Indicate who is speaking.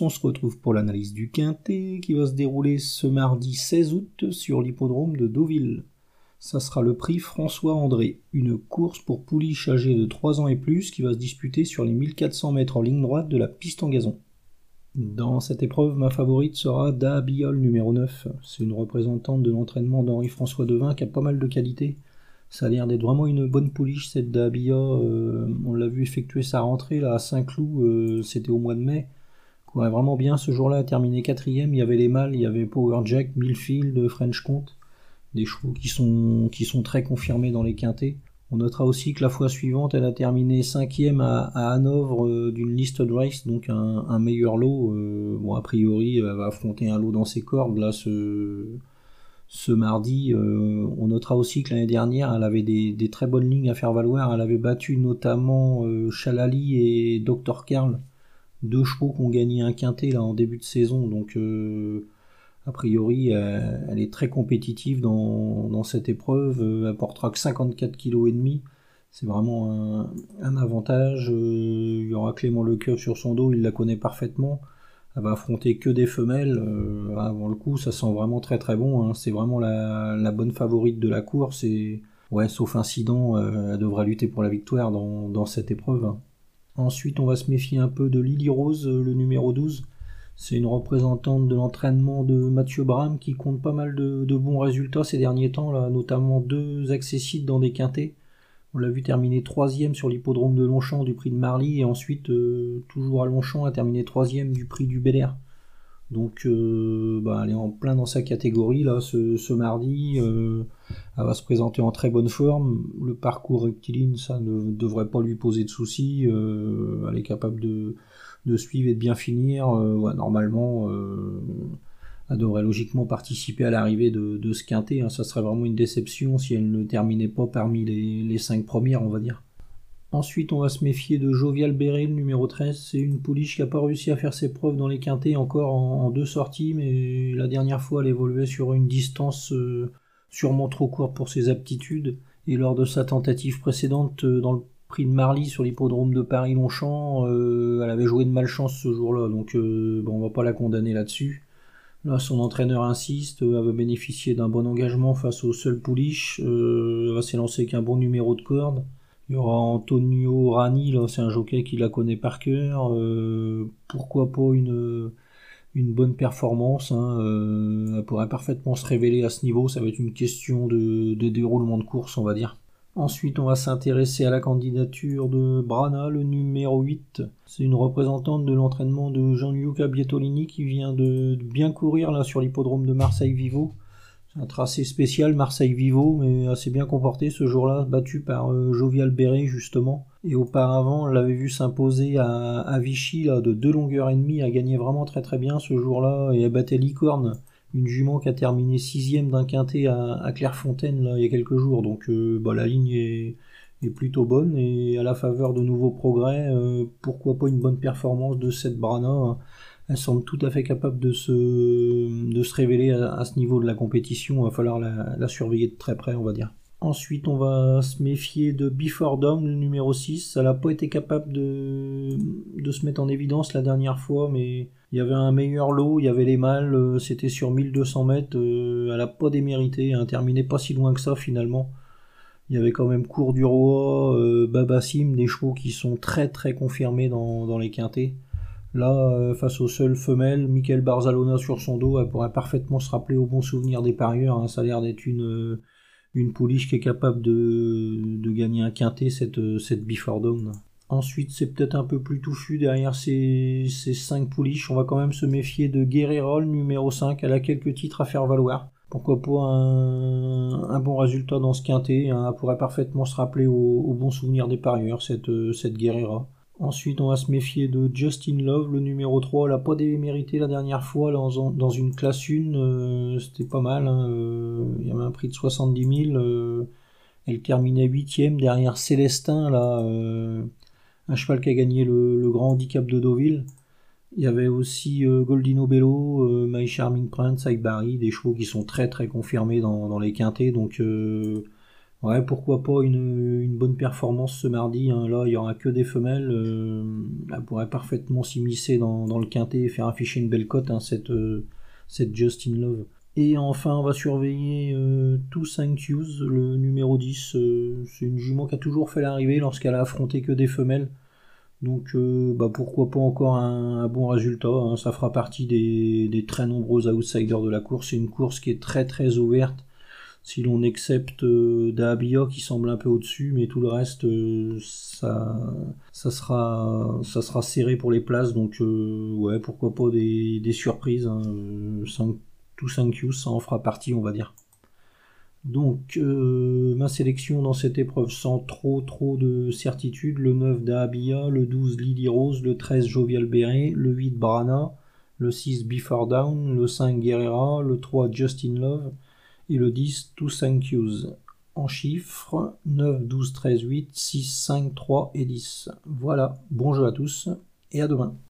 Speaker 1: on se retrouve pour l'analyse du Quintet qui va se dérouler ce mardi 16 août sur l'hippodrome de Deauville. Ça sera le prix François André, une course pour pouliche âgée de 3 ans et plus qui va se disputer sur les 1400 mètres en ligne droite de la piste en gazon. Dans cette épreuve, ma favorite sera Da Biol numéro 9. C'est une représentante de l'entraînement d'Henri-François Devin qui a pas mal de qualités. Ça a l'air d'être vraiment une bonne pouliche cette Dahabia. Euh, on l'a vu effectuer sa rentrée là, à Saint-Cloud, euh, c'était au mois de mai. Courait vraiment bien ce jour-là, a terminé quatrième. Il y avait les mâles, il y avait Power Jack, Millfield, French Comte. Des chevaux qui sont, qui sont très confirmés dans les quintés. On notera aussi que la fois suivante, elle a terminé cinquième à, à Hanovre euh, d'une liste de race, donc un, meilleur lot. bon, a priori, elle va affronter un lot dans ses cordes. Là, ce, ce mardi. Euh, on notera aussi que l'année dernière, elle avait des, très bonnes lignes à faire valoir. Elle avait battu notamment euh, Chalali et Dr. Karl, deux chevaux qui ont gagné un quintet là en début de saison. Donc, euh, a priori, elle est très compétitive dans, cette épreuve. elle portera que 54 kg et demi. C'est vraiment un, avantage. il y aura Clément Lecoeur sur son dos, il la connaît parfaitement elle va affronter que des femelles. Euh, avant le coup, ça sent vraiment très très bon. Hein. C'est vraiment la, bonne favorite de la course ouais, sauf incident, euh, elle devra lutter pour la victoire dans, cette épreuve. Ensuite, on va se méfier un peu de Lily Rose, le numéro 12. C'est une représentante de l'entraînement de Mathieu Bram qui compte pas mal de, bons résultats ces derniers temps, notamment deux accessibles dans des quintés. On l'a vu terminer troisième sur l'hippodrome de Longchamp du prix de Marly et ensuite, euh, toujours à Longchamp, a terminé troisième du prix du Bel Air. Donc, euh, bah, elle est en plein dans sa catégorie là ce, mardi. Euh, elle va se présenter en très bonne forme. Le parcours rectiligne, ça ne devrait pas lui poser de soucis. elle est capable de, suivre et de bien finir. normalement, elle devrait logiquement participer à l'arrivée de, ce quintet. Hein. Ça serait vraiment une déception si elle ne terminait pas parmi les, cinq premières, on va dire. Ensuite, on va se méfier de Jovial le numéro 13. C'est une pouliche qui n'a pas réussi à faire ses preuves dans les quintets encore en, deux sorties, mais la dernière fois, elle évoluait sur une distance euh, sûrement trop courte pour ses aptitudes. Et lors de sa tentative précédente euh, dans le prix de Marly sur l'hippodrome de Paris-Longchamp, euh, elle avait joué de malchance ce jour-là, donc bon, on va pas la condamner là-dessus. Là, son entraîneur insiste, elle va bénéficier d'un bon engagement face au seul pouliche, elle va s'élancer avec un bon numéro de corde. Il y aura Antonio Rani, c'est un jockey qui la connaît par cœur. Euh, pourquoi pas une, bonne performance hein, euh, Elle pourrait parfaitement se révéler à ce niveau. Ça va être une question de déroulement de course, on va dire. Ensuite, on va s'intéresser à la candidature de Brana, le numéro 8. C'est une représentante de l'entraînement de Gianluca Bietolini qui vient de bien courir sur l'hippodrome de Marseille-Vivo. Un tracé spécial Marseille-Vivo, mais assez bien comporté ce jour-là, battu par euh, Jovial Béret justement. Et auparavant, on l'avait vu s'imposer à, Vichy là, de deux longueurs et demie, a gagné vraiment très très bien ce jour-là et a battu Licorne une jument qui a terminé sixième d'un quintet à, Clairefontaine là, il y a quelques jours. Donc euh, bah, la ligne est, plutôt bonne et à la faveur de nouveaux progrès, euh, pourquoi pas une bonne performance de cette Brana. Elle semble tout à fait capable de se, révéler à, ce niveau de la compétition. Il va falloir la, surveiller de très près, on va dire. Ensuite, on va se méfier de Before le numéro 6. Elle n'a pas été capable de, se mettre en évidence la dernière fois, mais il y avait un meilleur lot, il y avait les mâles, euh, c'était sur 1200 mètres, euh, elle a pas démérité, elle a terminé pas si loin que ça finalement. Il y avait quand même Cours du Roi, euh, Babassim, des chevaux qui sont très très confirmés dans, les quintés. Là, face aux seules femelles, Michael Barzalona sur son dos, elle pourrait parfaitement se rappeler au bon souvenir des parieurs. Hein. Ça a l'air d'être une, une pouliche qui est capable de, gagner un quintet, cette, cette Before Ensuite, c'est peut-être un peu plus touffu derrière ces, ces 5 pouliches. On va quand même se méfier de Guerrero, numéro 5. Elle a quelques titres à faire valoir. Pourquoi pas un, bon résultat dans ce quintet. Hein. Elle pourrait parfaitement se rappeler au, bon souvenir des parieurs, cette, cette Guerrera. Ensuite, on va se méfier de Justin Love, le numéro 3. Elle n'a pas démérité la dernière fois dans, dans une classe 1. Euh, c'était pas mal. Hein. Euh, il y avait un prix de 70 000. Euh, elle terminait 8ème derrière Célestin. Là, un cheval qui a gagné le, grand handicap de Deauville. Il y avait aussi Goldino Bello, My Charming Prince, Barry, des chevaux qui sont très très confirmés dans, les quintés. Donc Ouais, pourquoi pas une, bonne performance ce mardi. Hein. Là, il n'y aura que des femelles. elle pourrait parfaitement s'immiscer dans, le quintet et faire afficher une belle cote, hein, cette, cette Justin Love. Et enfin, on va surveiller euh, Sanctus, le numéro 10. Euh, c'est une jument qui a toujours fait l'arrivée lorsqu'elle a affronté que des femelles. Donc euh, bah, pourquoi pas encore un, bon résultat. Hein. Ça fera partie des, très nombreux outsiders de la course. C'est une course qui est très très ouverte. Si l'on accepte euh, Dahabia qui semble un peu au-dessus, mais tout le reste, ça, ça, sera, ça sera serré pour les places. Donc ouais, pourquoi pas des, surprises. Hein tout 5Q, ça en fera partie, on va dire. Donc, euh, ma sélection dans cette épreuve sans trop trop de certitude, le 9 Dahabia, le 12 Lily Rose, le 13 Jovial Beret, le 8 Brana, le 6 Before Down, le 5 Guerrera, le 3 Justin Love et le 10 Tout 5 En chiffres, 9, 12, 13, 8, 6, 5, 3 et 10. Voilà, bon jeu à tous et à demain.